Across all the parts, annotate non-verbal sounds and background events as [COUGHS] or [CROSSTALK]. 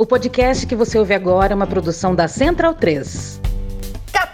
O podcast que você ouve agora é uma produção da Central 3.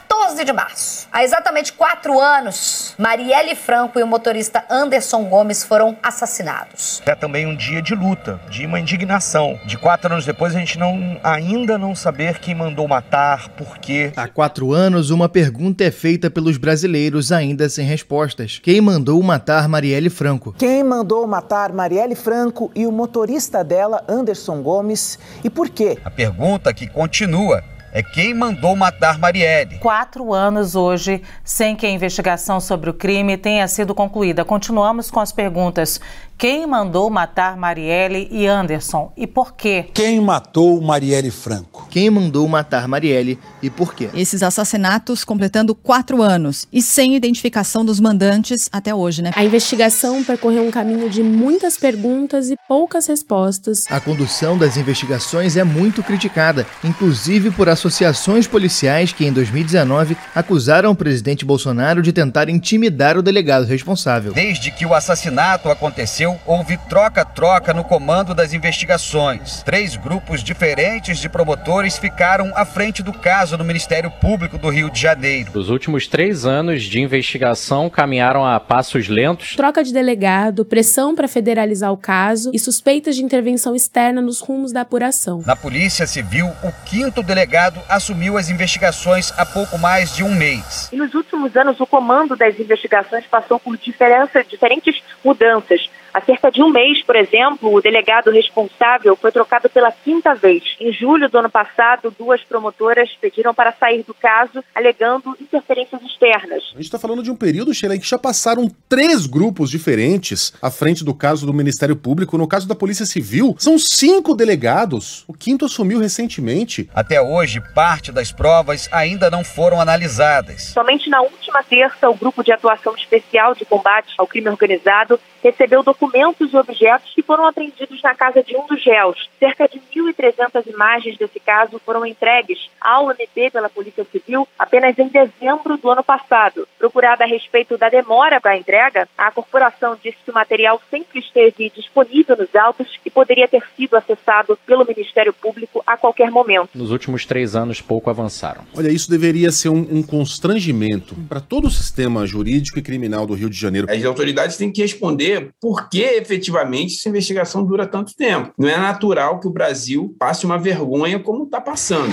12 de março. Há exatamente quatro anos, Marielle Franco e o motorista Anderson Gomes foram assassinados. É também um dia de luta, de uma indignação. De quatro anos depois, a gente não, ainda não saber quem mandou matar, por quê. Há quatro anos, uma pergunta é feita pelos brasileiros ainda sem respostas. Quem mandou matar Marielle Franco? Quem mandou matar Marielle Franco e o motorista dela, Anderson Gomes, e por quê? A pergunta que continua é quem mandou matar Marielle. Quatro anos hoje sem que a investigação sobre o crime tenha sido concluída. Continuamos com as perguntas. Quem mandou matar Marielle e Anderson e por quê? Quem matou Marielle Franco? Quem mandou matar Marielle e por quê? Esses assassinatos completando quatro anos e sem identificação dos mandantes até hoje, né? A investigação percorreu um caminho de muitas perguntas e poucas respostas. A condução das investigações é muito criticada, inclusive por associações policiais que em 2019 acusaram o presidente Bolsonaro de tentar intimidar o delegado responsável. Desde que o assassinato aconteceu, aconteceu, houve troca-troca no comando das investigações. Três grupos diferentes de promotores ficaram à frente do caso no Ministério Público do Rio de Janeiro. Os últimos três anos de investigação caminharam a passos lentos. Troca de delegado, pressão para federalizar o caso e suspeitas de intervenção externa nos rumos da apuração. Na Polícia Civil, o quinto delegado assumiu as investigações há pouco mais de um mês. E nos últimos anos, o comando das investigações passou por diferença, diferentes mudanças. Há cerca de um mês, por exemplo, o delegado responsável foi trocado pela quinta vez. Em julho do ano passado, duas promotoras pediram para sair do caso, alegando interferências externas. A gente está falando de um período, Sheila, em que já passaram três grupos diferentes à frente do caso do Ministério Público. No caso da Polícia Civil, são cinco delegados. O quinto assumiu recentemente. Até hoje, parte das provas ainda não foram analisadas. Somente na última terça, o Grupo de Atuação Especial de Combate ao Crime Organizado recebeu documentos e objetos que foram apreendidos na casa de um dos réus. Cerca de 1.300 imagens desse caso foram entregues ao MP pela Polícia Civil apenas em dezembro do ano passado. Procurada a respeito da demora para a entrega, a corporação disse que o material sempre esteve disponível nos autos e poderia ter sido acessado pelo Ministério Público a qualquer momento. Nos últimos três anos, pouco avançaram. Olha, isso deveria ser um, um constrangimento para todo o sistema jurídico e criminal do Rio de Janeiro. As autoridades têm que responder por que efetivamente essa investigação dura tanto tempo. Não é natural que o Brasil passe uma vergonha como está passando.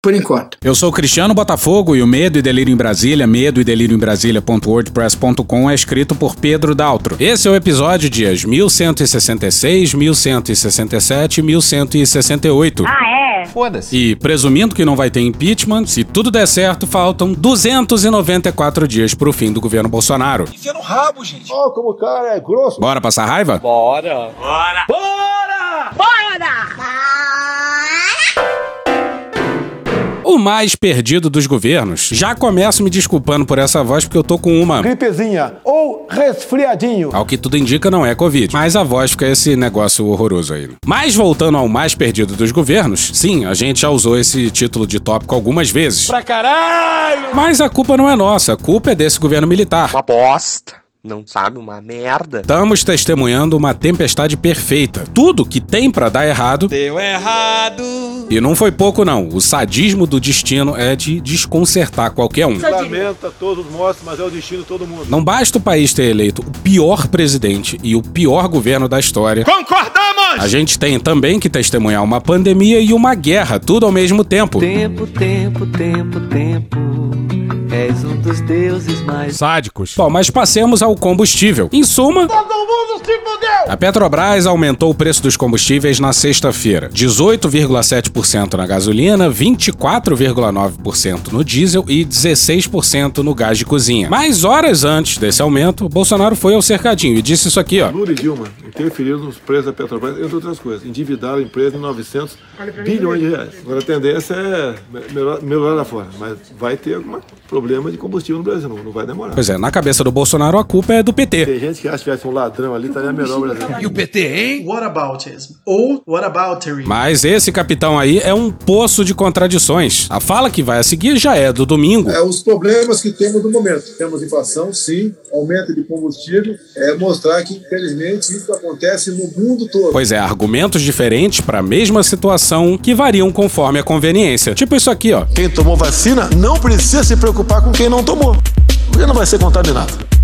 Por enquanto. Eu sou o Cristiano Botafogo e o Medo e Delírio em Brasília, medo e delírio em Brasília.wordpress.com é escrito por Pedro Daltro. Esse é o episódio dias 1166, 1167 e 1168. Ah, é? Foda-se. E presumindo que não vai ter impeachment, se tudo der certo, faltam 294 dias pro fim do governo Bolsonaro. Enfia no rabo, gente. Ó, oh, como o cara é grosso. Bora passar raiva? Bora. Bora. Bora! O mais perdido dos governos. Já começo me desculpando por essa voz porque eu tô com uma gripezinha ou resfriadinho. Ao que tudo indica não é Covid, mas a voz fica esse negócio horroroso aí. Mas voltando ao mais perdido dos governos, sim, a gente já usou esse título de tópico algumas vezes. Pra caralho! Mas a culpa não é nossa, a culpa é desse governo militar. Uma bosta não sabe uma merda. Estamos testemunhando uma tempestade perfeita. Tudo que tem para dar errado deu errado. E não foi pouco não. O sadismo do destino é de desconcertar qualquer um. Lamenta todos mortos, mas é o destino de todo mundo. Não basta o país ter eleito o pior presidente e o pior governo da história. Concordamos! A gente tem também que testemunhar uma pandemia e uma guerra, tudo ao mesmo tempo. Tempo, tempo, tempo, tempo. És um dos deuses mais sádicos. Bom, mas passemos ao combustível. Em suma, todo mundo! A Petrobras aumentou o preço dos combustíveis na sexta-feira, 18,7% na gasolina, 24,9% no diesel e 16% no gás de cozinha. Mas horas antes desse aumento, Bolsonaro foi ao cercadinho e disse isso aqui, ó. Lula e Dilma interferiram nos preços da Petrobras, entre outras coisas. Endividaram a empresa em 900 bilhões de reais. Agora a tendência é melhorar, melhorar lá fora, mas vai ter algum problema de combustível no Brasil, não, não vai demorar. Pois é, na cabeça do Bolsonaro a culpa é do PT. Tem gente que acha que tivesse um ladrão ali, estaria melhor Brasil. E o PT, hein? Whataboutism ou whataboutery. Mas esse capitão aí é um poço de contradições. A fala que vai a seguir já é do domingo. É os problemas que temos no momento. Temos inflação, sim, aumento de combustível, é mostrar que, infelizmente, isso acontece no mundo todo. Pois é, argumentos diferentes para a mesma situação que variam conforme a conveniência. Tipo isso aqui, ó. Quem tomou vacina não precisa se preocupar com quem não tomou. Porque não vai ser contaminado.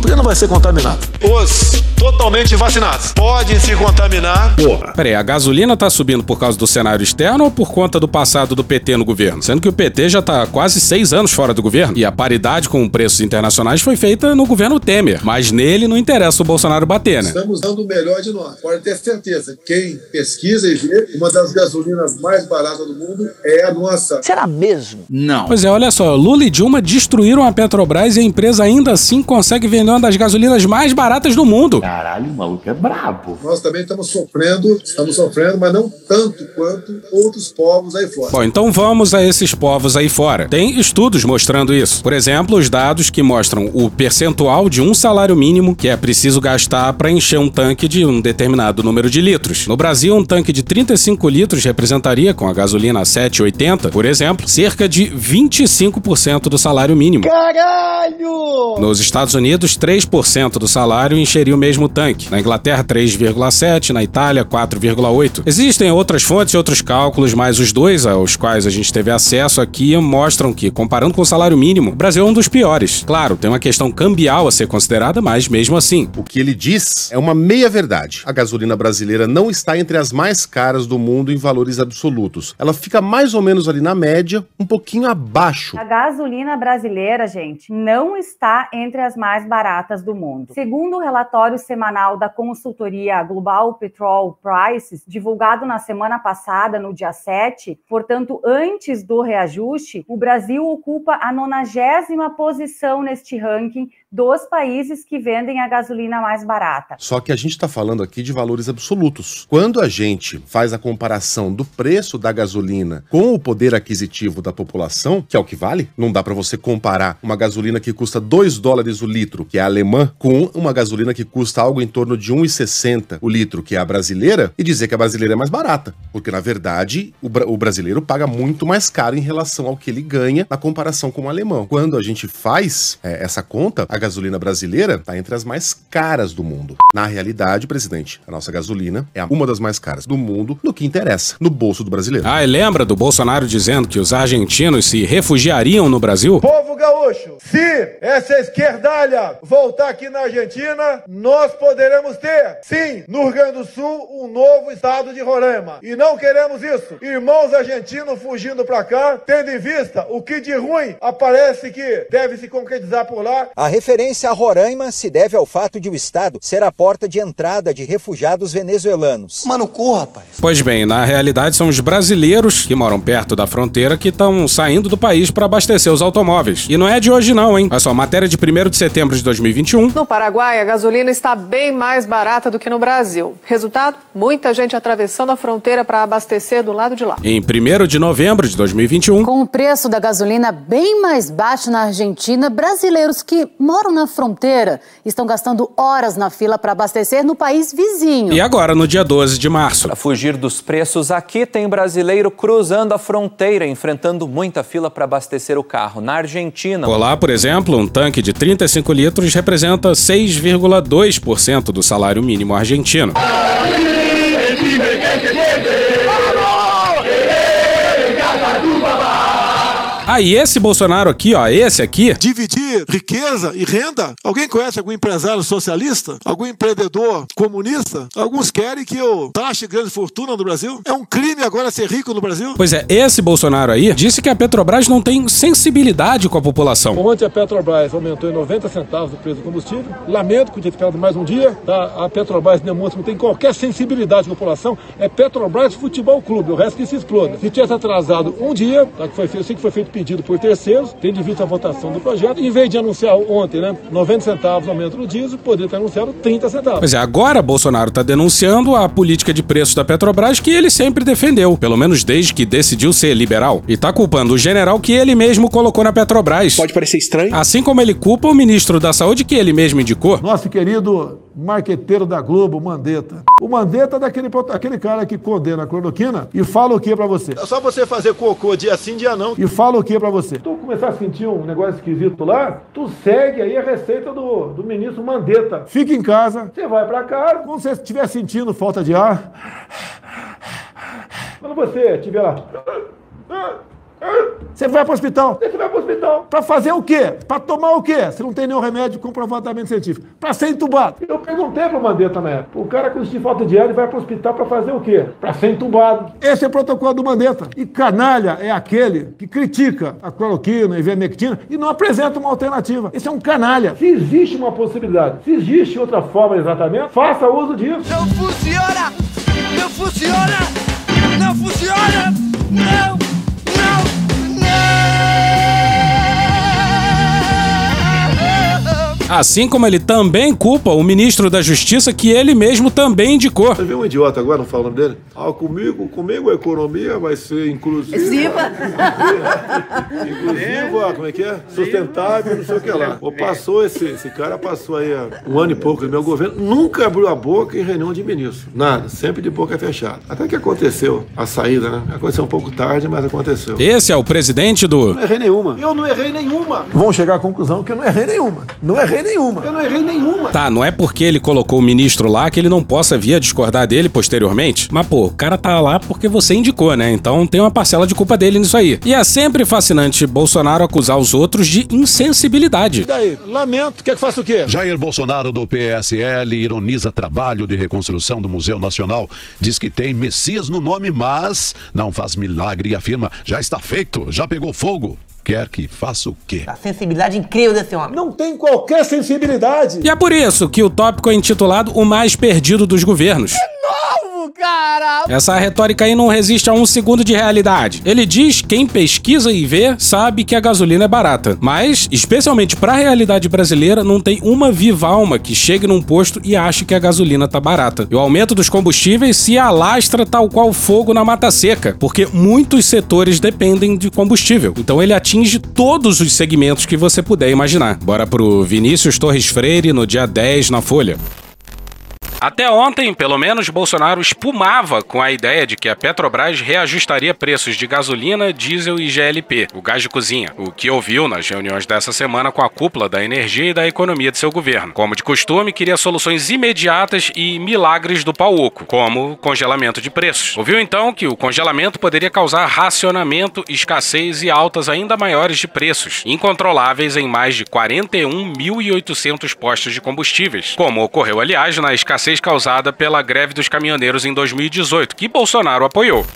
Porque não vai ser contaminado. Os totalmente vacinados podem se contaminar. Porra. Peraí, a gasolina tá subindo por causa do cenário externo ou por conta do passado do PT no governo? Sendo que o PT já tá quase seis anos fora do governo e a paridade com preços internacionais foi feita no governo Temer. Mas nele não interessa o Bolsonaro bater, né? Estamos dando o melhor de nós. Pode ter certeza. Quem pesquisa e vê, uma das gasolinas mais baratas do mundo é a nossa. Será mesmo? Não. Pois é, olha só, Lula e Dilma destruíram a Petrobras e a empresa ainda assim consegue vender uma das gasolinas mais baratas do mundo. Caralho, o maluco é brabo. Nós também estamos sofrendo, estamos sofrendo, mas não tanto quanto outros povos aí fora. Bom, então vamos a esses povos aí fora. Tem estudos mostrando isso. Por exemplo, os dados que mostram o percentual de um salário mínimo que é preciso gastar para encher um tanque de um determinado número de litros. No Brasil, um tanque de 35 litros representaria, com a gasolina 7,80, por exemplo, cerca de 25% do salário mínimo. Caralho! Nos Estados Unidos, 3% do salário encheria o mesmo tanque. Na Inglaterra, 3,7%, na Itália, 4,8%. Existem outras fontes e outros cálculos, mas os dois aos quais a gente teve acesso aqui mostram que, comparando com o salário mínimo, o Brasil é um dos piores. Claro, tem uma questão cambial a ser considerada, mas mesmo assim. O que ele diz é uma meia-verdade. A gasolina brasileira não está entre as mais caras do mundo em valores absolutos. Ela fica mais ou menos ali na média, um pouquinho abaixo. A gasolina brasileira, gente, não está entre as mais baratas do mundo. Segundo o relatório semanal da consultoria Global Petrol Prices, divulgado na semana passada, no dia 7, portanto, antes do reajuste, o Brasil ocupa a 90 posição neste ranking dos países que vendem a gasolina mais barata. Só que a gente está falando aqui de valores absolutos. Quando a gente faz a comparação do preço da gasolina com o poder aquisitivo da população, que é o que vale, não dá para você comparar uma gasolina que custa 2 dólares o litro, que é a alemã, com uma gasolina que custa algo em torno de 1,60 o litro, que é a brasileira, e dizer que a brasileira é mais barata. Porque, na verdade, o, bra o brasileiro paga muito mais caro em relação ao que ele ganha na comparação com o alemão. Quando a gente faz é, essa conta, a gasolina brasileira está entre as mais caras do mundo. Na realidade, presidente, a nossa gasolina é uma das mais caras do mundo no que interessa, no bolso do brasileiro. Ah, e lembra do Bolsonaro dizendo que os argentinos se refugiariam no Brasil? Povo gaúcho, se essa esquerdalha voltar aqui na Argentina, nós poderemos ter, sim, no Rio Grande do Sul, um novo estado de Roraima. E não queremos isso. Irmãos argentinos fugindo pra cá, tendo em vista o que de ruim aparece que deve se concretizar por lá. A referência a Roraima se deve ao fato de o estado ser a porta de entrada de refugiados venezuelanos. Mano, corra, rapaz. Pois bem, na realidade são os brasileiros que moram perto da fronteira que estão saindo do país para abastecer os automóveis. E não é de hoje não, hein? Olha só, matéria de 1 de setembro de 2021. No Paraguai, a gasolina está bem mais barata do que no Brasil. Resultado? Muita gente atravessando a fronteira para abastecer do lado de lá. Em 1 de novembro de 2021. Com o preço da gasolina bem mais baixo na Argentina, brasileiros que moram na fronteira estão gastando horas na fila para abastecer no país vizinho. E agora, no dia 12 de março. Para fugir dos preços, aqui tem brasileiro cruzando a fronteira, enfrentando muita fila para abastecer o carro. Na Argentina. Por lá, por exemplo, um tanque de 35 litros representa 6,2% do salário mínimo argentino. Ah, e esse Bolsonaro aqui, ó, esse aqui. Dividir riqueza e renda? Alguém conhece algum empresário socialista? Algum empreendedor comunista? Alguns querem que eu taxe grande fortuna no Brasil? É um crime agora ser rico no Brasil? Pois é, esse Bolsonaro aí disse que a Petrobras não tem sensibilidade com a população. Ontem a Petrobras aumentou em 90 centavos o preço do combustível. Lamento que tinha ficado mais um dia. Tá? A Petrobras demonstra que não tem qualquer sensibilidade com a população. É Petrobras Futebol Clube, o resto que se exploda. Se tivesse atrasado um dia, tá? que foi, eu sei que foi feito pedido por terceiros, tem de vista a votação do projeto, em vez de anunciar ontem, né, 90 centavos aumento no diesel, poderia ter anunciado 30 centavos. Pois é, agora Bolsonaro está denunciando a política de preços da Petrobras que ele sempre defendeu, pelo menos desde que decidiu ser liberal, e tá culpando o general que ele mesmo colocou na Petrobras. Pode parecer estranho. Assim como ele culpa o ministro da Saúde que ele mesmo indicou. Nosso querido marqueteiro da Globo, Mandetta. O Mandetta é daquele aquele cara que condena a cloroquina e fala o que para você? É só você fazer cocô dia sim, dia não. E fala o que para você? Tu começar a sentir um negócio esquisito lá, tu segue aí a receita do, do ministro Mandetta. Fica em casa, você vai para casa, quando você estiver sentindo falta de ar, quando você estiver lá você vai para o hospital. Você vai para o hospital. Para fazer o quê? Para tomar o quê? Se não tem nenhum remédio comprovadamente científico. Para ser entubado. Eu perguntei para o Mandetta na época. O cara com falta de ar ele vai para o hospital para fazer o quê? Para ser entubado. Esse é o protocolo do Mandetta. E canalha é aquele que critica a cloroquina, a ivermectina e não apresenta uma alternativa. Esse é um canalha. Se existe uma possibilidade, se existe outra forma de tratamento, faça uso disso. Não funciona! Não funciona! Não funciona! Não! Assim como ele também culpa o ministro da Justiça que ele mesmo também indicou. Você viu um idiota agora, não fala o nome dele? Ah, comigo, comigo a economia vai ser inclusiva. Inclusiva. inclusiva, como é que é? Sustentável, não sei o que lá. Ou passou esse, esse cara passou aí um ano e pouco no meu governo, nunca abriu a boca em reunião de ministro. Nada, sempre de boca fechada. Até que aconteceu a saída, né? Aconteceu um pouco tarde, mas aconteceu. Esse é o presidente do. Não errei nenhuma. Eu não errei nenhuma. Vão chegar à conclusão que eu não errei nenhuma. Não errei nenhuma. Eu não errei nenhuma. Tá, não é porque ele colocou o ministro lá que ele não possa vir a discordar dele posteriormente. Mas, pô, o cara tá lá porque você indicou, né? Então tem uma parcela de culpa dele nisso aí. E é sempre fascinante Bolsonaro acusar os outros de insensibilidade. E daí? Lamento. Quer que faça o quê? Jair Bolsonaro do PSL ironiza trabalho de reconstrução do Museu Nacional. Diz que tem Messias no nome, mas não faz milagre e afirma: já está feito, já pegou fogo quer que faça o quê? A sensibilidade incrível desse homem. Não tem qualquer sensibilidade. E é por isso que o tópico é intitulado O Mais Perdido dos Governos. Cara! Essa retórica aí não resiste a um segundo de realidade. Ele diz quem pesquisa e vê sabe que a gasolina é barata. Mas, especialmente para a realidade brasileira, não tem uma viva alma que chegue num posto e ache que a gasolina tá barata. E o aumento dos combustíveis se alastra tal qual fogo na mata seca, porque muitos setores dependem de combustível. Então ele atinge todos os segmentos que você puder imaginar. Bora pro Vinícius Torres Freire no dia 10 na Folha. Até ontem, pelo menos, Bolsonaro espumava com a ideia de que a Petrobras reajustaria preços de gasolina, diesel e GLP, o gás de cozinha, o que ouviu nas reuniões dessa semana com a cúpula da energia e da economia de seu governo. Como de costume, queria soluções imediatas e milagres do pau oco, como congelamento de preços. Ouviu então que o congelamento poderia causar racionamento, escassez e altas ainda maiores de preços, incontroláveis em mais de 41.800 postos de combustíveis, como ocorreu, aliás, na escassez causada pela greve dos caminhoneiros em 2018, que Bolsonaro apoiou.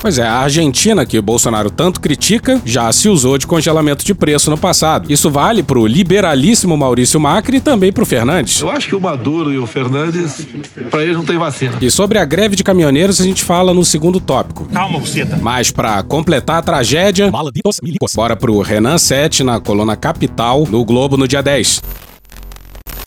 Pois é, a Argentina, que Bolsonaro tanto critica, já se usou de congelamento de preço no passado. Isso vale pro liberalíssimo Maurício Macri e também pro Fernandes. Eu acho que o Maduro e o Fernandes, para eles não tem vacina. E sobre a greve de caminhoneiros a gente fala no segundo tópico. Calma, buceta. Mas para completar a tragédia, bora pro Renan Sete na coluna Capital, no Globo no dia 10.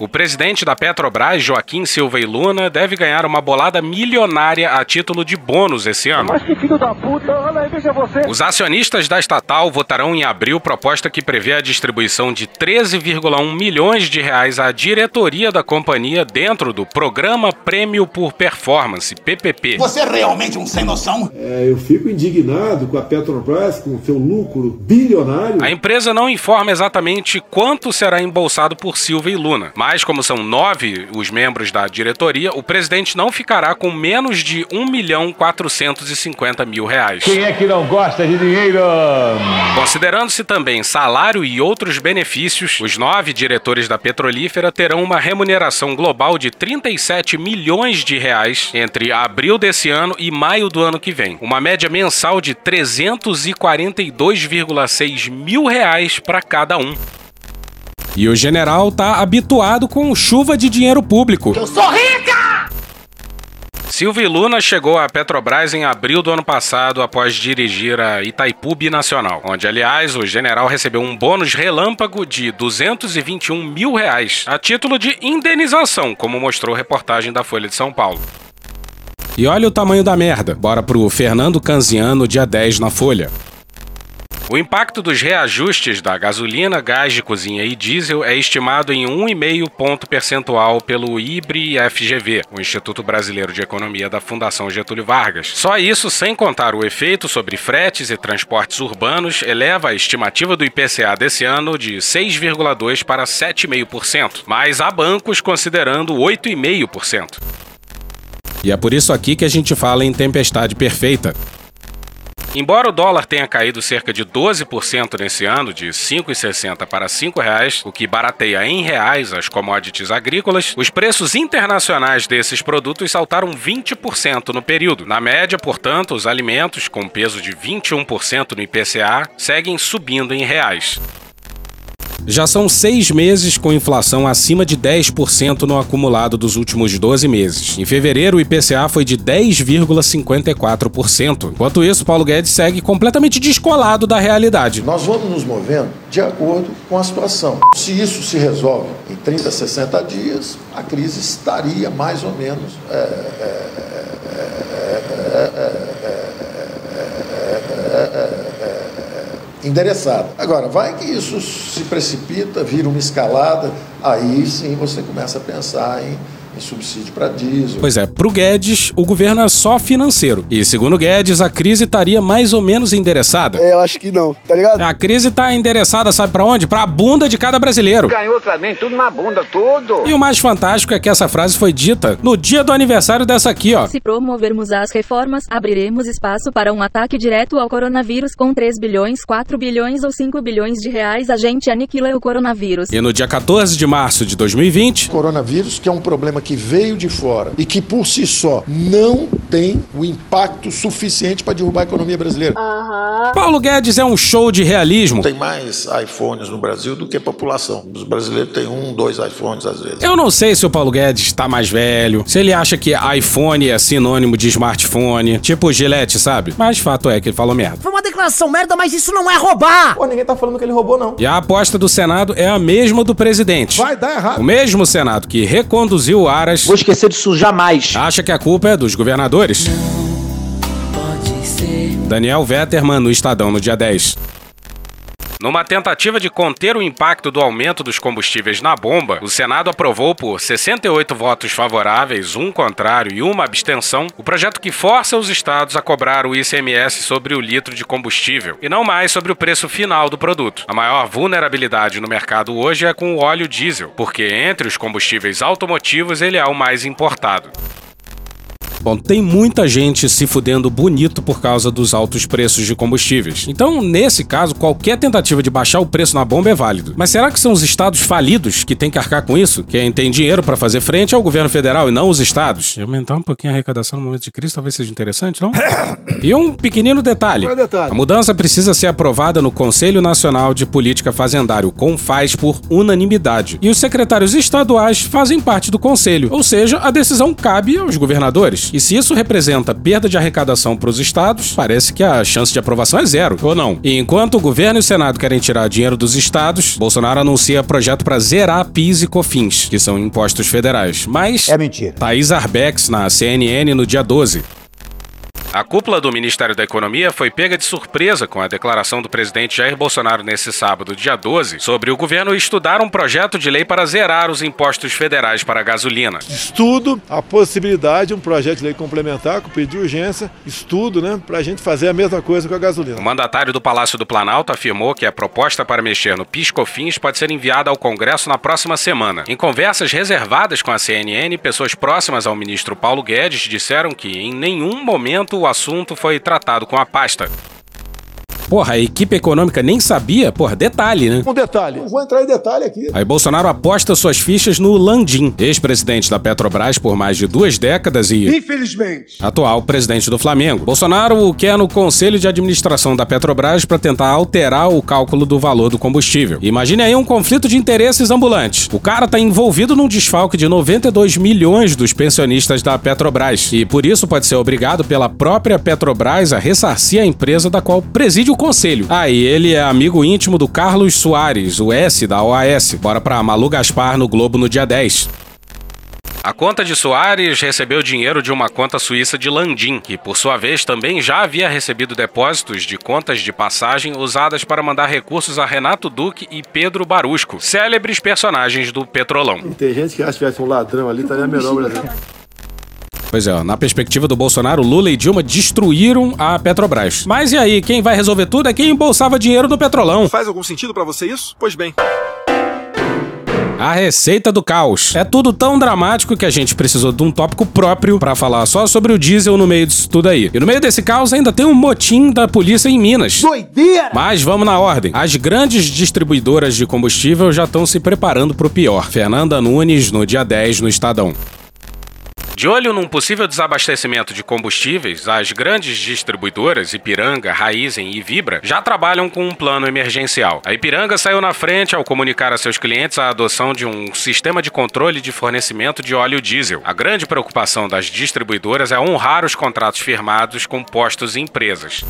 O presidente da Petrobras, Joaquim Silva e Luna, deve ganhar uma bolada milionária a título de bônus esse ano. Mas que filho da puta, olha aí, veja você. Os acionistas da estatal votarão em abril proposta que prevê a distribuição de 13,1 milhões de reais à diretoria da companhia dentro do Programa Prêmio por Performance, PPP. Você é realmente um sem noção? É, eu fico indignado com a Petrobras, com o seu lucro bilionário. A empresa não informa exatamente quanto será embolsado por Silva e Luna, mas Mas, como são nove os membros da diretoria, o presidente não ficará com menos de 1 milhão 450 mil reais. Quem é que não gosta de dinheiro? Considerando-se também salário e outros benefícios, os nove diretores da petrolífera terão uma remuneração global de 37 milhões de reais entre abril desse ano e maio do ano que vem. Uma média mensal de 342,6 mil reais para cada um. E o general tá habituado com chuva de dinheiro público. Eu sou rica! Silvio Luna chegou à Petrobras em abril do ano passado após dirigir a Itaipu Binacional, onde, aliás, o general recebeu um bônus relâmpago de 221 mil reais, a título de indenização, como mostrou reportagem da Folha de São Paulo. E olha o tamanho da merda. Bora pro Fernando Canziano, dia 10 na Folha. O impacto dos reajustes da gasolina, gás de cozinha e diesel é estimado em 1,5 ponto percentual pelo IBRE-FGV, o Instituto Brasileiro de Economia da Fundação Getúlio Vargas. Só isso, sem contar o efeito sobre fretes e transportes urbanos, eleva a estimativa do IPCA desse ano de 6,2% para 7,5%, mas há bancos considerando 8,5%. E é por isso aqui que a gente fala em tempestade perfeita. Embora o dólar tenha caído cerca de 12% nesse ano, de R$ 5,60 para R$ 5,00, o que barateia em reais as commodities agrícolas, os preços internacionais desses produtos saltaram 20% no período. Na média, portanto, os alimentos, com peso de 21% no IPCA, seguem subindo em reais. Já são seis meses com inflação acima de 10% no acumulado dos últimos 12 meses. Em fevereiro, o IPCA foi de 10,54%. Enquanto isso, Paulo Guedes segue completamente descolado da realidade. Nós vamos nos movendo de acordo com a situação. Se isso se resolve em 30, 60 dias, a crise estaria mais ou menos. É, é, é, endereçada. Agora, vai que isso se precipita, vira uma escalada, aí sim você começa a pensar em, subsídio para diesel. Pois é, pro Guedes, o governo é só financeiro. E segundo Guedes, a crise estaria mais ou menos endereçada. É, eu acho que não, tá ligado? A crise tá endereçada, sabe para onde? Pra bunda de cada brasileiro. Ganhou também, tudo na bunda, tudo. E o mais fantástico é que essa frase foi dita no dia do aniversário dessa aqui, ó. Se promovermos as reformas, abriremos espaço para um ataque direto ao coronavírus com 3 bilhões, 4 bilhões ou 5 bilhões de reais. A gente aniquila o coronavírus. E no dia 14 de março de 2020, Coronavírus, que é um problema que veio de fora e que por si só não tem o impacto suficiente para derrubar a economia brasileira. Paulo Guedes é um show de realismo. Tem mais iPhones no Brasil do que população. Os brasileiros têm um, dois iPhones às vezes. Eu não sei se o Paulo Guedes está mais velho, se ele acha que iPhone é sinônimo de smartphone, tipo Gillette, sabe? Mas fato é que ele falou merda. Foi uma declaração merda, mas isso não é roubar! Pô, ninguém tá falando que ele roubou, não. E a aposta do Senado é a mesma do presidente. Vai dar errado. O mesmo Senado que reconduziu o Aras. Vou esquecer disso jamais. Acha que a culpa é dos governadores? Daniel Vetterman no Estadão no dia 10. Numa tentativa de conter o impacto do aumento dos combustíveis na bomba, o Senado aprovou por 68 votos favoráveis, um contrário e uma abstenção o projeto que força os estados a cobrar o ICMS sobre o litro de combustível e não mais sobre o preço final do produto. A maior vulnerabilidade no mercado hoje é com o óleo diesel, porque entre os combustíveis automotivos ele é o mais importado. Bom, tem muita gente se fudendo bonito por causa dos altos preços de combustíveis. Então, nesse caso, qualquer tentativa de baixar o preço na bomba é válido. Mas será que são os estados falidos que têm que arcar com isso? Quem tem dinheiro para fazer frente é o governo federal e não os estados? E aumentar um pouquinho a arrecadação no momento de crise talvez seja interessante, não? [COUGHS] e um pequenino detalhe. É detalhe? A mudança precisa ser aprovada no Conselho Nacional de Política Fazendária, o CONFAS, por unanimidade. E os secretários estaduais fazem parte do conselho, ou seja, a decisão cabe aos governadores. E se isso representa perda de arrecadação para os estados, parece que a chance de aprovação é zero, ou não? E enquanto o governo e o Senado querem tirar dinheiro dos estados, Bolsonaro anuncia projeto para zerar PIS e COFINS, que são impostos federais. Mas. É mentira. Thaís Arbex na CNN no dia 12. A cúpula do Ministério da Economia foi pega de surpresa com a declaração do presidente Jair Bolsonaro nesse sábado, dia 12, sobre o governo estudar um projeto de lei para zerar os impostos federais para a gasolina. Estudo a possibilidade, um projeto de lei complementar com pedido de urgência, estudo, né, para a gente fazer a mesma coisa com a gasolina. O mandatário do Palácio do Planalto afirmou que a proposta para mexer no PIS/COFINS pode ser enviada ao Congresso na próxima semana. Em conversas reservadas com a CNN, pessoas próximas ao ministro Paulo Guedes disseram que em nenhum momento o assunto foi tratado com a pasta. Porra, a equipe econômica nem sabia? Porra, detalhe, né? Um detalhe, não vou entrar em detalhe aqui. Aí Bolsonaro aposta suas fichas no Landim, ex-presidente da Petrobras por mais de duas décadas e. Infelizmente. Atual presidente do Flamengo. Bolsonaro o quer no Conselho de Administração da Petrobras para tentar alterar o cálculo do valor do combustível. Imagine aí um conflito de interesses ambulante. O cara tá envolvido num desfalque de 92 milhões dos pensionistas da Petrobras e por isso pode ser obrigado pela própria Petrobras a ressarcir a empresa da qual preside o conselho. Ah, e ele é amigo íntimo do Carlos Soares, o S da OAS. Bora pra Malu Gaspar no Globo no dia 10. A conta de Soares recebeu dinheiro de uma conta suíça de Landim, que por sua vez também já havia recebido depósitos de contas de passagem usadas para mandar recursos a Renato Duque e Pedro Barusco, célebres personagens do Petrolão. Tem gente que acha que tivesse um ladrão ali, estaria melhor Brasil. Pois é, ó, na perspectiva do Bolsonaro, Lula e Dilma destruíram a Petrobras. Mas e aí, quem vai resolver tudo é quem embolsava dinheiro do Petrolão. Faz algum sentido para você isso? Pois bem. A receita do caos. É tudo tão dramático que a gente precisou de um tópico próprio para falar só sobre o diesel no meio disso tudo aí. E no meio desse caos ainda tem um motim da polícia em Minas. Doideira! Mas vamos na ordem. As grandes distribuidoras de combustível já estão se preparando para o pior. Fernanda Nunes no dia 10 no Estadão. De olho num possível desabastecimento de combustíveis, as grandes distribuidoras Ipiranga, Raizen e Vibra já trabalham com um plano emergencial. A Ipiranga saiu na frente ao comunicar a seus clientes a adoção de um sistema de controle de fornecimento de óleo diesel. A grande preocupação das distribuidoras é honrar os contratos firmados com postos e empresas.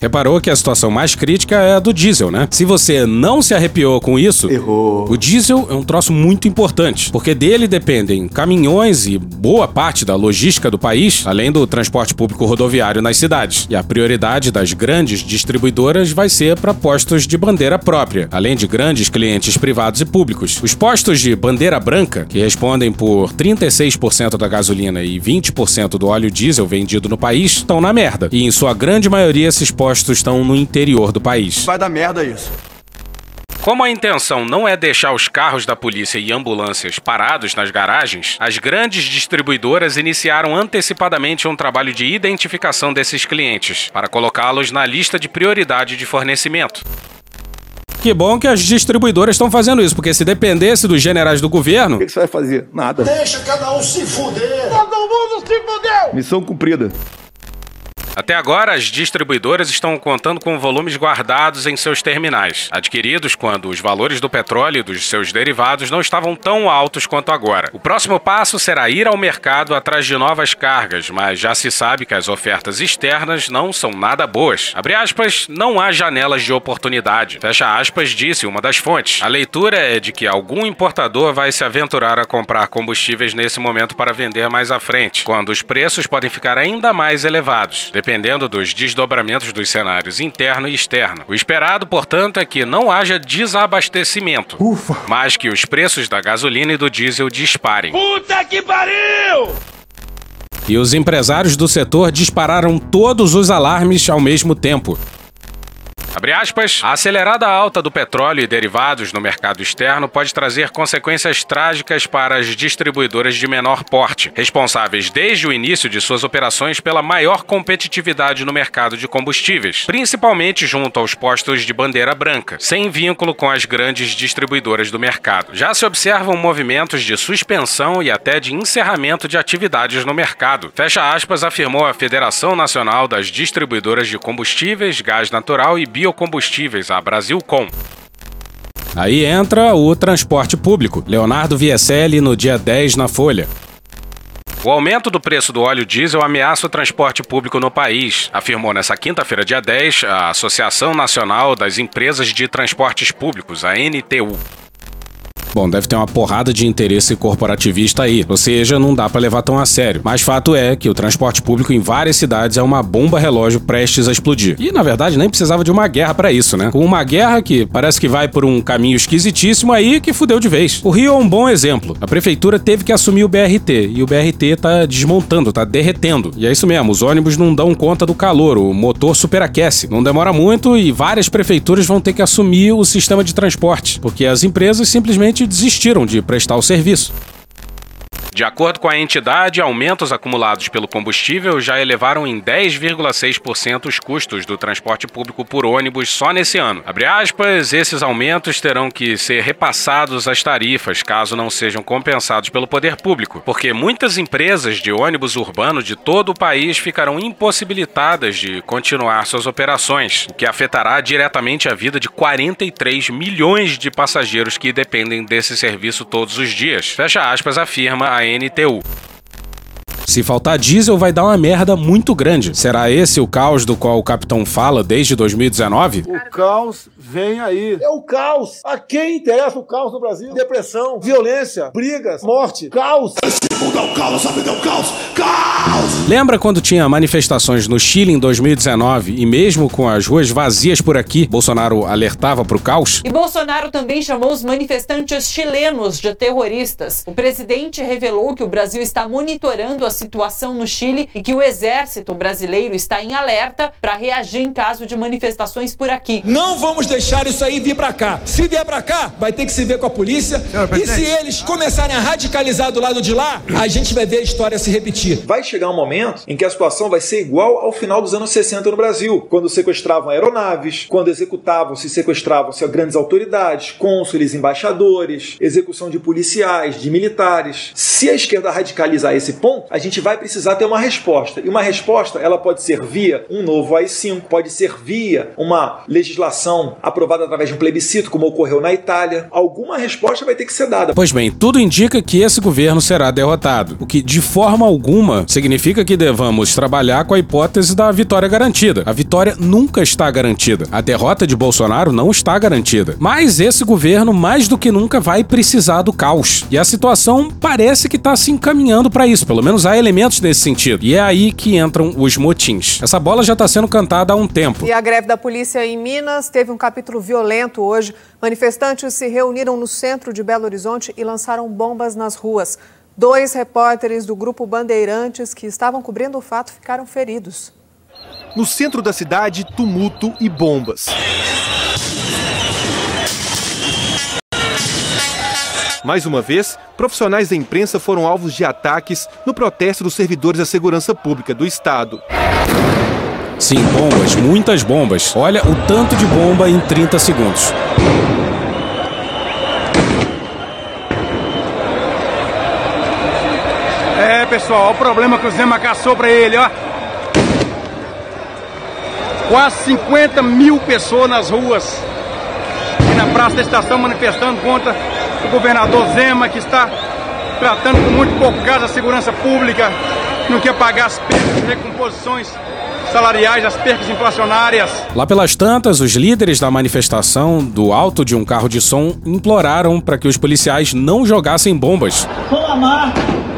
Reparou que a situação mais crítica é a do diesel, né? Se você não se arrepiou com isso, errou. O diesel é um troço muito importante, porque dele dependem caminhões e boa parte da logística do país, além do transporte público rodoviário nas cidades. E a prioridade das grandes distribuidoras vai ser para postos de bandeira própria, além de grandes clientes privados e públicos. Os postos de bandeira branca, que respondem por 36% da gasolina e 20% do óleo diesel vendido no país, estão na merda. E em sua grande maioria esses postos estão no interior do país. Vai dar merda isso. Como a intenção não é deixar os carros da polícia e ambulâncias parados nas garagens, as grandes distribuidoras iniciaram antecipadamente um trabalho de identificação desses clientes, para colocá-los na lista de prioridade de fornecimento. Que bom que as distribuidoras estão fazendo isso, porque se dependesse dos generais do governo. O que você vai fazer? Nada. Deixa cada um se fuder. Todo mundo se fudeu! Missão cumprida. Até agora, as distribuidoras estão contando com volumes guardados em seus terminais, adquiridos quando os valores do petróleo e dos seus derivados não estavam tão altos quanto agora. O próximo passo será ir ao mercado atrás de novas cargas, mas já se sabe que as ofertas externas não são nada boas. Abre aspas, não há janelas de oportunidade. Fecha aspas, disse uma das fontes. A leitura é de que algum importador vai se aventurar a comprar combustíveis nesse momento para vender mais à frente, quando os preços podem ficar ainda mais elevados dependendo dos desdobramentos dos cenários interno e externo. O esperado, portanto, é que não haja desabastecimento, Ufa. mas que os preços da gasolina e do diesel disparem. Puta que pariu! E os empresários do setor dispararam todos os alarmes ao mesmo tempo. Aspas, a acelerada alta do petróleo e derivados no mercado externo pode trazer consequências trágicas para as distribuidoras de menor porte, responsáveis desde o início de suas operações pela maior competitividade no mercado de combustíveis, principalmente junto aos postos de bandeira branca, sem vínculo com as grandes distribuidoras do mercado. Já se observam movimentos de suspensão e até de encerramento de atividades no mercado. Fecha aspas, afirmou a Federação Nacional das Distribuidoras de Combustíveis, Gás Natural e Biocombustíveis, a Brasilcom. Aí entra o transporte público. Leonardo Vieselli no dia 10 na Folha. O aumento do preço do óleo diesel ameaça o transporte público no país, afirmou nesta quinta-feira, dia 10, a Associação Nacional das Empresas de Transportes Públicos, a NTU. Bom, deve ter uma porrada de interesse corporativista aí, ou seja, não dá para levar tão a sério. Mas fato é que o transporte público em várias cidades é uma bomba relógio prestes a explodir. E na verdade nem precisava de uma guerra para isso, né? Com uma guerra que parece que vai por um caminho esquisitíssimo aí que fudeu de vez. O Rio é um bom exemplo. A prefeitura teve que assumir o BRT e o BRT tá desmontando, tá derretendo. E é isso mesmo, os ônibus não dão conta do calor, o motor superaquece. Não demora muito e várias prefeituras vão ter que assumir o sistema de transporte, porque as empresas simplesmente desistiram de prestar o serviço. De acordo com a entidade, aumentos acumulados pelo combustível já elevaram em 10,6% os custos do transporte público por ônibus só nesse ano. Abre aspas, esses aumentos terão que ser repassados às tarifas, caso não sejam compensados pelo poder público, porque muitas empresas de ônibus urbano de todo o país ficarão impossibilitadas de continuar suas operações, o que afetará diretamente a vida de 43 milhões de passageiros que dependem desse serviço todos os dias. Fecha aspas, afirma a NTU. Se faltar diesel, vai dar uma merda muito grande. Será esse o caos do qual o capitão fala desde 2019? O caos vem aí. É o caos. A quem interessa o caos no Brasil? Depressão, violência, brigas, morte, caos. É o caos, a vida é o caos. Caos! Lembra quando tinha manifestações no Chile em 2019 e mesmo com as ruas vazias por aqui, Bolsonaro alertava pro caos? E Bolsonaro também chamou os manifestantes chilenos de terroristas. O presidente revelou que o Brasil está monitorando a situação no Chile e que o exército brasileiro está em alerta para reagir em caso de manifestações por aqui. Não vamos deixar isso aí vir para cá. Se vier para cá, vai ter que se ver com a polícia. E se eles começarem a radicalizar do lado de lá, a gente vai ver a história se repetir. Vai chegar um momento em que a situação vai ser igual ao final dos anos 60 no Brasil, quando sequestravam aeronaves, quando executavam, se sequestravam-se grandes autoridades, cônsules, embaixadores, execução de policiais, de militares. Se a esquerda radicalizar esse ponto, a gente vai precisar ter uma resposta. E uma resposta, ela pode ser via um novo AI-5, pode ser via uma legislação aprovada através de um plebiscito, como ocorreu na Itália. Alguma resposta vai ter que ser dada. Pois bem, tudo indica que esse governo será derrotado, o que de forma alguma significa que devamos trabalhar com a hipótese da vitória garantida. A vitória nunca está garantida. A derrota de Bolsonaro não está garantida. Mas esse governo, mais do que nunca, vai precisar do caos. E a situação parece que está se encaminhando para isso, pelo menos há elementos nesse sentido. E é aí que entram os motins. Essa bola já está sendo cantada há um tempo. E a greve da polícia em Minas teve um capítulo violento hoje. Manifestantes se reuniram no centro de Belo Horizonte e lançaram bombas nas ruas. Dois repórteres do grupo Bandeirantes que estavam cobrindo o fato ficaram feridos. No centro da cidade, tumulto e bombas. Mais uma vez, profissionais da imprensa foram alvos de ataques no protesto dos servidores da segurança pública do Estado. Sim, bombas, muitas bombas. Olha o tanto de bomba em 30 segundos. É, pessoal, olha o problema que o Zema caçou pra ele, ó. Quase 50 mil pessoas nas ruas e na Praça da Estação manifestando contra o governador Zema, que está tratando com muito pouco caso a segurança pública, não quer pagar as perdas de recomposições salariais, as percas inflacionárias. Lá pelas tantas, os líderes da manifestação do alto de um carro de som imploraram para que os policiais não jogassem bombas. Com a marca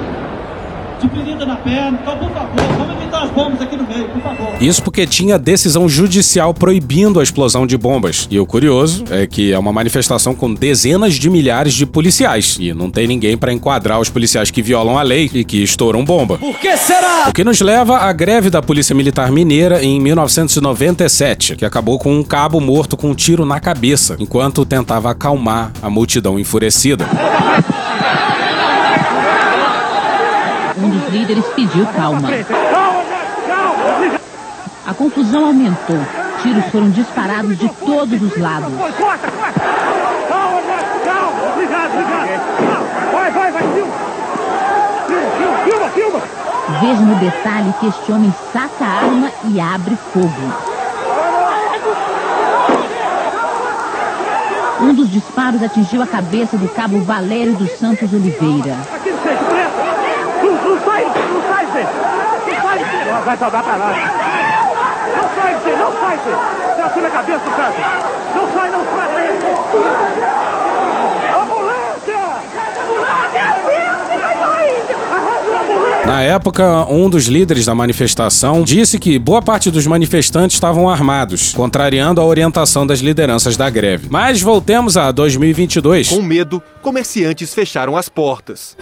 de ferida na perna, então, por favor, vamos evitar as bombas aqui no meio, por favor. Isso porque tinha decisão judicial proibindo a explosão de bombas. E o curioso é que é uma manifestação com dezenas de milhares de policiais. E não tem ninguém para enquadrar os policiais que violam a lei e que estouram bomba. Por que será? O que nos leva à greve da Polícia Militar Mineira em 1997, que acabou com um cabo morto com um tiro na cabeça, enquanto tentava acalmar a multidão enfurecida. Um dos líderes pediu calma. A confusão aumentou. Tiros foram disparados de todos os lados. Vai, vai, vai. Filma, filma, filma. Veja no detalhe que este homem saca a arma e abre fogo. Um dos disparos atingiu a cabeça do cabo Valério dos Santos Oliveira. Não vai sobrar pra nós. Não sai! Não sai, você! Você a cabeça do cara! Não sai, não sai! Ambulância! Ambulância! Na época, um dos líderes da manifestação disse que boa parte dos manifestantes estavam armados, contrariando a orientação das lideranças da greve. Mas voltemos a 2022. Com medo, comerciantes fecharam as portas.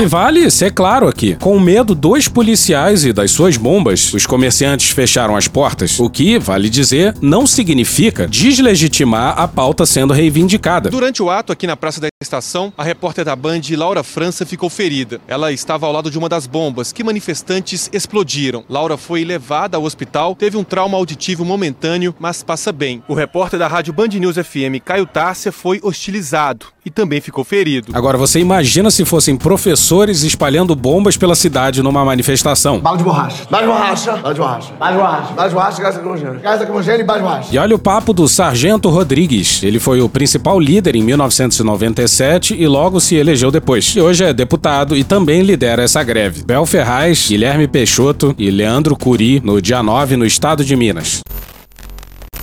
E vale ser claro aqui: com medo dos policiais e das suas bombas, os comerciantes fecharam as portas, o que, vale dizer, não significa deslegitimar a pauta sendo reivindicada. Durante o ato aqui na Praça da Estação, a repórter da Band, Laura França, ficou ferida. Ela estava ao lado de uma das bombas que manifestantes explodiram. Laura foi levada ao hospital, teve um trauma auditivo momentâneo, mas passa bem. O repórter da Rádio Band News FM, Caio Tárcia, foi hostilizado e também ficou ferido. Agora você imagina se fossem professores espalhando bombas pela cidade numa manifestação. Bala de borracha. Bala de borracha. Bala de borracha. Bala de borracha. Bala de borracha, gás lacrimogêneo. Gás lacrimogêneo e bala de borracha. E olha o papo do Sargento Rodrigues. Ele foi o principal líder em 1997 e logo se elegeu depois. E hoje é deputado e também lidera essa greve. Bel Ferraz, Guilherme Peixoto e Leandro Curi no dia 9 no estado de Minas.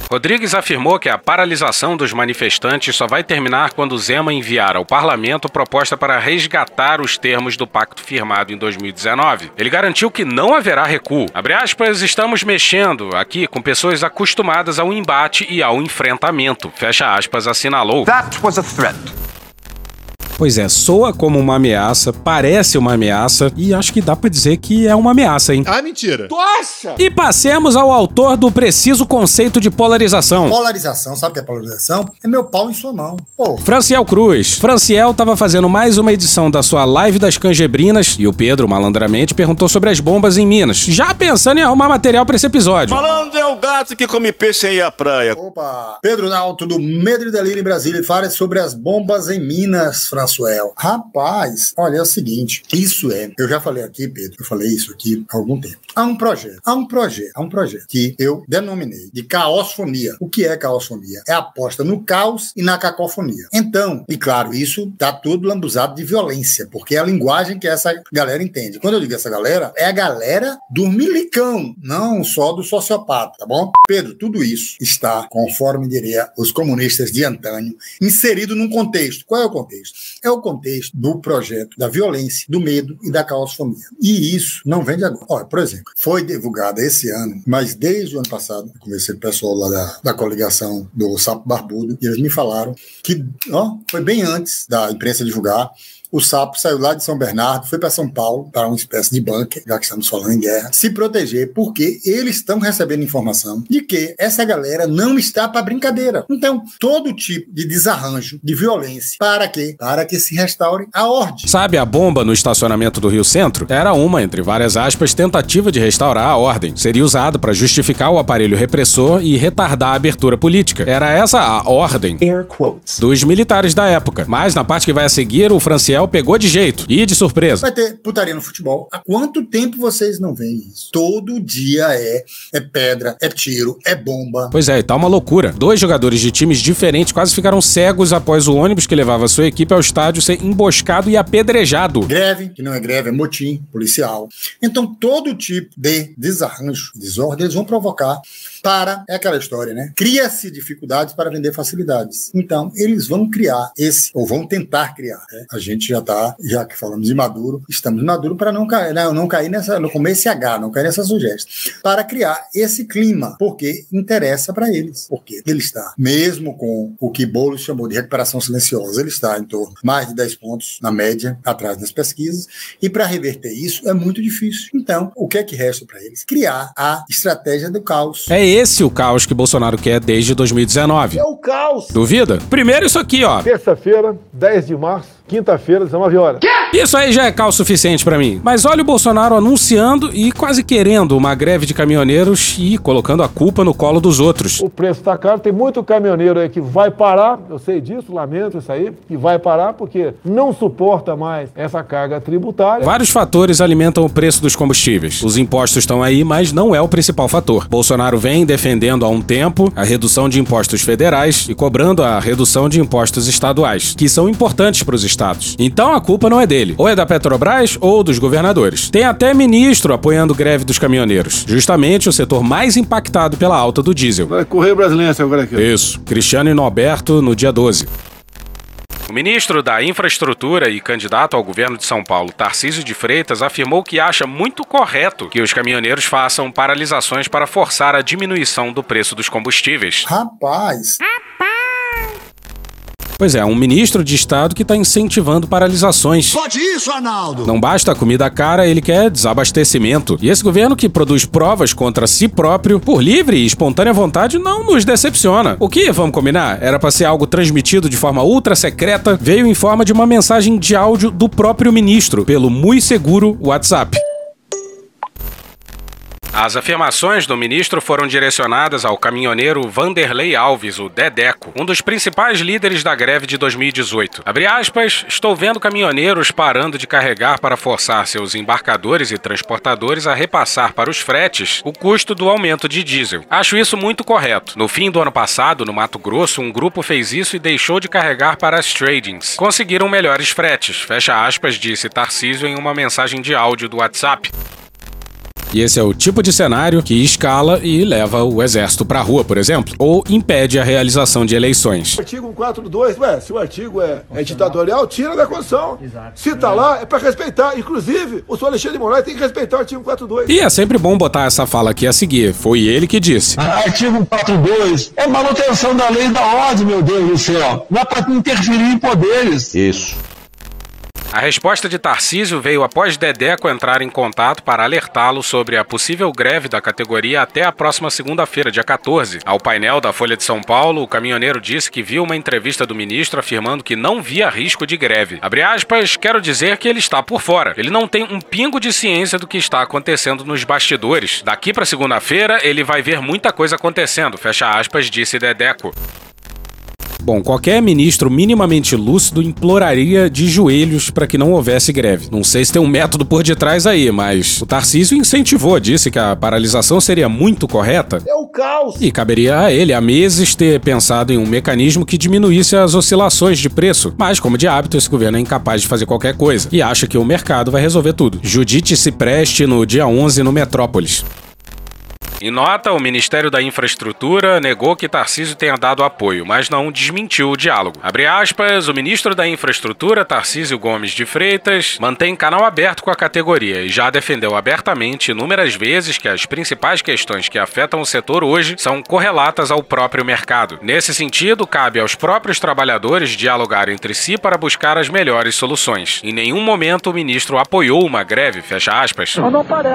Rodrigues afirmou que a paralisação dos manifestantes só vai terminar quando Zema enviar ao parlamento proposta para resgatar os termos do pacto firmado em 2019. Ele garantiu que não haverá recuo. Abre aspas, estamos mexendo aqui com pessoas acostumadas ao embate e ao enfrentamento. Fecha aspas, assinalou. That was a threat. Pois é, soa como uma ameaça, parece uma ameaça e acho que dá pra dizer que é uma ameaça, hein? Ah, mentira. Tu acha? E passemos ao autor do preciso conceito de polarização. Polarização, sabe o que é polarização? É meu pau em sua mão. Pô. Franciel Cruz. Franciel tava fazendo mais uma edição da sua live das canjebrinas e o Pedro, malandramente, perguntou sobre as bombas em Minas, já pensando em arrumar material pra esse episódio. Falando é o gato que come peixe aí à praia. Opa. Pedro Nalto, do Medo e Delírio em Brasília, fala sobre as bombas em Minas, Rapaz, olha, é o seguinte, isso é, eu já falei aqui, Pedro, eu falei isso aqui há algum tempo. Há um projeto, há um projeto, há um projeto que eu denominei de caosfonia. O que é caosfonia? É aposta no caos e na cacofonia. Então, e claro, isso tá tudo lambuzado de violência, porque é a linguagem que essa galera entende. Quando eu digo essa galera, é a galera do milicão, não só do sociopata, tá bom? Pedro, tudo isso está, conforme diria os comunistas de antanho, inserido num contexto. Qual é o contexto? É o contexto do projeto da violência, do medo e da caosfonia. E isso não vem de agora. Olha, por exemplo, foi divulgada esse ano, mas desde o ano passado, eu conversei com o pessoal lá da, da coligação do Sapo Barbudo, e eles me falaram que ó, foi bem antes da imprensa divulgar, o sapo saiu lá de São Bernardo, foi para São Paulo, para uma espécie de bunker, já que estamos falando em guerra, se proteger, porque eles estão recebendo informação de que essa galera não está para brincadeira. Então, todo tipo de desarranjo, de violência, para quê? Para que se restaure a ordem. Sabe a bomba no estacionamento do Rio Centro? Era uma, entre várias aspas, tentativa de restaurar a ordem. Seria usado para justificar o aparelho repressor e retardar a abertura política. Era essa a ordem dos militares da época. Mas na parte que vai a seguir, o Franciel pegou de jeito e de surpresa. Vai ter putaria no futebol. Há quanto tempo vocês não veem isso? Todo dia é, é pedra, é tiro, é bomba. Pois é, e tá uma loucura. Dois jogadores de times diferentes quase ficaram cegos após o ônibus que levava sua equipe ao estádio ser emboscado e apedrejado. Greve, que não é greve, é motim policial. Então, todo tipo de desarranjo, desordem, eles vão provocar para. É aquela história, né? Cria-se dificuldades para vender facilidades. Então, eles vão criar esse, ou vão tentar criar. Né? A gente já está, já que falamos de Maduro, estamos Maduro para não cair, não, não cair nessa, não comer esse H, não cair nessa sugestão. Para criar esse clima, porque interessa para eles. Porque ele está, mesmo com o que Boulos chamou de recuperação silenciosa, ele está em torno mais de 10 pontos na média, atrás das pesquisas, e para reverter isso é muito difícil. Então, o que é que resta para eles? Criar a estratégia do caos. É esse o caos que Bolsonaro quer desde 2019. É o caos. Duvida? Primeiro isso aqui, ó. Terça-feira, 10 de março, quinta-feira, 19 horas. Isso aí já é caos suficiente pra mim. Mas olha o Bolsonaro anunciando e quase querendo uma greve de caminhoneiros e colocando a culpa no colo dos outros. O preço tá caro, tem muito caminhoneiro aí que vai parar, eu sei disso, lamento isso aí, que vai parar porque não suporta mais essa carga tributária. Vários fatores alimentam o preço dos combustíveis. Os impostos estão aí, mas não é o principal fator. Bolsonaro vem defendendo há um tempo a redução de impostos federais e cobrando a redução de impostos estaduais, que são importantes para os estados. Então a culpa não é dele, ou é da Petrobras ou dos governadores. Tem até ministro apoiando greve dos caminhoneiros, justamente o setor mais impactado pela alta do diesel. Vai correr brasileiro agora aqui. Isso, Cristiano e Norberto no dia 12. O ministro da Infraestrutura e candidato ao governo de São Paulo, Tarcísio de Freitas, afirmou que acha muito correto que os caminhoneiros façam paralisações para forçar a diminuição do preço dos combustíveis. Rapaz. Pois é, um ministro de Estado que está incentivando paralisações. Pode isso, Arnaldo! Não basta a comida cara, ele quer desabastecimento. E esse governo que produz provas contra si próprio, por livre e espontânea vontade, não nos decepciona. O que, vamos combinar, era para ser algo transmitido de forma ultra secreta, veio em forma de uma mensagem de áudio do próprio ministro, pelo muito seguro WhatsApp. As afirmações do ministro foram direcionadas ao caminhoneiro Vanderlei Alves, o Dedeco, um dos principais líderes da greve de 2018. Abre aspas, estou vendo caminhoneiros parando de carregar para forçar seus embarcadores e transportadores a repassar para os fretes o custo do aumento de diesel. Acho isso muito correto. No fim do ano passado, no Mato Grosso, um grupo fez isso e deixou de carregar para as tradings. Conseguiram melhores fretes, fecha aspas, disse Tarcísio em uma mensagem de áudio do WhatsApp. E esse é o tipo de cenário que escala e leva o exército pra rua, por exemplo, ou impede a realização de eleições. Artigo 142, ué, se o artigo é, é ditatorial, tira da Constituição. Se tá lá, é pra respeitar. Inclusive, o senhor Alexandre de Moraes tem que respeitar o artigo 142. E é sempre bom botar essa fala aqui a seguir. Foi ele que disse. Artigo 142 é manutenção da lei e da ordem, meu Deus do céu. Não é pra interferir em poderes. Isso. A resposta de Tarcísio veio após Dedeco entrar em contato para alertá-lo sobre a possível greve da categoria até a próxima segunda-feira, dia 14. Ao painel da Folha de São Paulo, o caminhoneiro disse que viu uma entrevista do ministro afirmando que não via risco de greve. Abre aspas, quero dizer que ele está por fora. Ele não tem um pingo de ciência do que está acontecendo nos bastidores. Daqui para segunda-feira, ele vai ver muita coisa acontecendo, fecha aspas, disse Dedeco. Bom, qualquer ministro minimamente lúcido imploraria de joelhos para que não houvesse greve. Não sei se tem um método por detrás aí, mas o Tarcísio incentivou, disse que a paralisação seria muito correta. É o caos. E caberia a ele há meses ter pensado em um mecanismo que diminuísse as oscilações de preço. Mas, como de hábito, esse governo é incapaz de fazer qualquer coisa e acha que o mercado vai resolver tudo. Judite se preste no dia 11 no Metrópolis. Em nota, o Ministério da Infraestrutura negou que Tarcísio tenha dado apoio, mas não desmentiu o diálogo. Abre aspas, o ministro da Infraestrutura, Tarcísio Gomes de Freitas, mantém canal aberto com a categoria e já defendeu abertamente inúmeras vezes que as principais questões que afetam o setor hoje são correlatas ao próprio mercado. Nesse sentido, cabe aos próprios trabalhadores dialogar entre si para buscar as melhores soluções. Em nenhum momento o ministro apoiou uma greve, fecha aspas.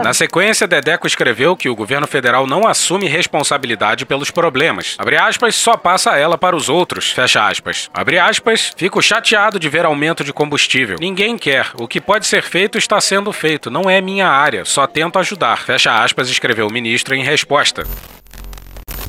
Na sequência, Dedeco escreveu que o governo federal não assume responsabilidade pelos problemas. Abre aspas, só passa ela para os outros. Fecha aspas. Abre aspas, fico chateado de ver aumento de combustível. Ninguém quer. O que pode ser feito está sendo feito. Não é minha área. Só tento ajudar. Fecha aspas, escreveu o ministro em resposta.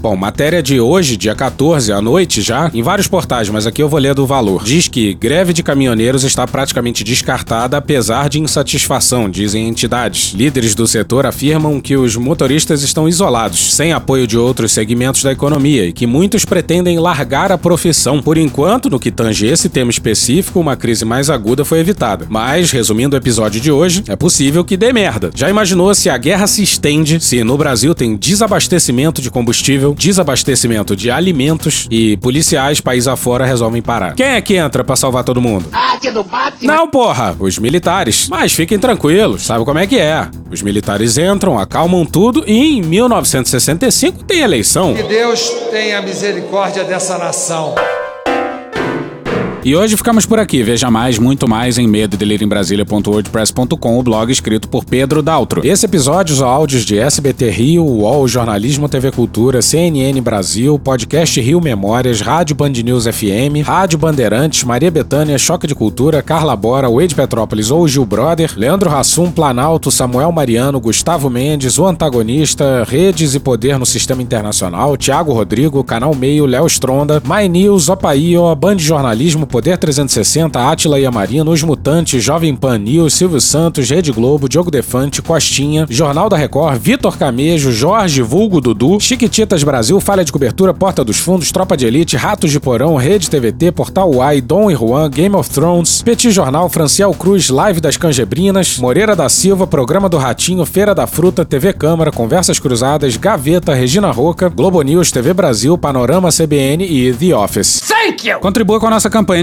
Bom, matéria de hoje, dia 14, à noite já, em vários portais, mas aqui eu vou ler do valor. Diz que greve de caminhoneiros está praticamente descartada apesar de insatisfação, dizem entidades. Líderes do setor afirmam que os motoristas estão isolados, sem apoio de outros segmentos da economia e que muitos pretendem largar a profissão. Por enquanto, no que tange esse tema específico, uma crise mais aguda foi evitada. Mas, resumindo o episódio de hoje, é possível que dê merda. Já imaginou se a guerra se estende, se no Brasil tem desabastecimento de combustível, desabastecimento de alimentos e policiais país afora resolvem parar. Quem é que entra pra salvar todo mundo? Ah, que do Batman. Não, porra, os militares. Mas fiquem tranquilos, sabe como é que é. Os militares entram, acalmam tudo e em 1965 tem eleição. Que Deus tenha misericórdia dessa nação. E hoje ficamos por aqui. Veja mais, muito mais em medo o blog escrito por Pedro Daltro. Esse episódio usou áudios de SBT Rio, UOL, Jornalismo TV Cultura, CNN Brasil, Podcast Rio Memórias, Rádio Band News FM, Rádio Bandeirantes, Maria Bethânia, Choque de Cultura, Carla Bora, Wade Petrópolis ou Gil Brother, Leandro Rassum, Planalto, Samuel Mariano, Gustavo Mendes, O Antagonista, Redes e Poder no Sistema Internacional, Tiago Rodrigo, Canal Meio, Léo Stronda, My News, Opaio, Band Jornalismo, Poder 360, Átila e Amarino, Os Mutantes, Jovem Pan News, Silvio Santos, Rede Globo, Diogo Defante, Costinha, Jornal da Record, Vitor Camejo, Jorge Vulgo Dudu, Chiquititas Brasil, Falha de Cobertura, Porta dos Fundos, Tropa de Elite, Ratos de Porão, Rede TVT, Portal Uai, Dom e Juan, Game of Thrones, Petit Jornal, Franciel Cruz, Live das Canjebrinas, Moreira da Silva, Programa do Ratinho, Feira da Fruta, TV Câmara, Conversas Cruzadas, Gaveta, Regina Roca, Globo News, TV Brasil, Panorama CBN e The Office. Thank you! Contribua com a nossa campanha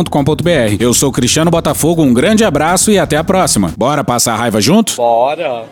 Brasília.com.br. Eu sou Cristiano Botafogo, um grande abraço e até a próxima. Bora passar a raiva junto? Bora!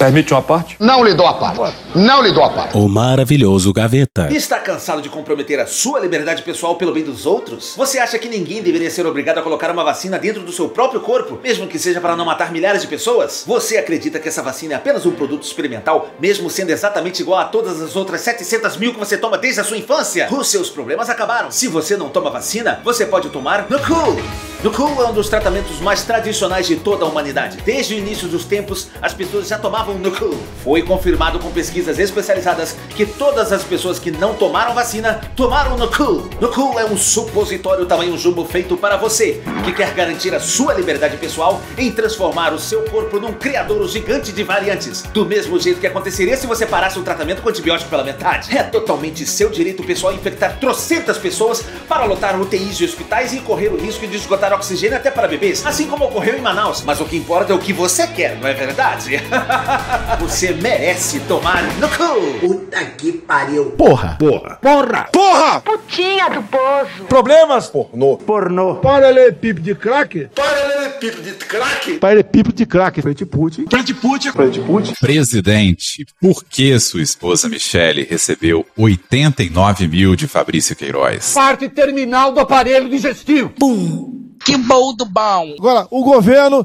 Permite uma parte? Não lhe dou a parte. Não lhe dou a parte. O maravilhoso Gaveta. Está cansado de comprometer a sua liberdade pessoal pelo bem dos outros? Você acha que ninguém deveria ser obrigado a colocar uma vacina dentro do seu próprio corpo, mesmo que seja para não matar milhares de pessoas? Você acredita que essa vacina é apenas um produto experimental, mesmo sendo exatamente igual a todas as outras 700 mil que você toma desde a sua infância? Os seus problemas acabaram. Se você não toma vacina, você pode tomar Nukul. Nukul é um dos tratamentos mais tradicionais de toda a humanidade. Desde o início dos tempos, as pessoas já tomavam Nukul. Foi confirmado com pesquisas especializadas que todas as pessoas que não tomaram vacina tomaram Nukul. Nukul é um supositório tamanho jumbo feito para você, que quer garantir a sua liberdade pessoal em transformar o seu corpo num criador gigante de variantes, do mesmo jeito que aconteceria se você parasse um tratamento com antibiótico pela metade. É totalmente seu direito pessoal infectar trocentas pessoas para lotar UTIs de hospitais e correr o risco de esgotar oxigênio até para bebês, assim como ocorreu em Manaus. Mas o que importa é o que você quer, não é verdade? [LAUGHS] você merece tomar no cu! Puta que pariu. Porra! Porra! Porra! Porra! Putinha do poço. Problemas? Pornô. Pornô. Paralelepípedo de crack? Paralelepípedo de crack? Paralelepípedo de crack. Frente Putin. Frente Putin. Frente Putin. Presidente, por que sua esposa Michele recebeu 89 mil de Fabrício Queiroz? Parte terminal do aparelho digestivo. Pum. Que bom do bom. Agora, o governo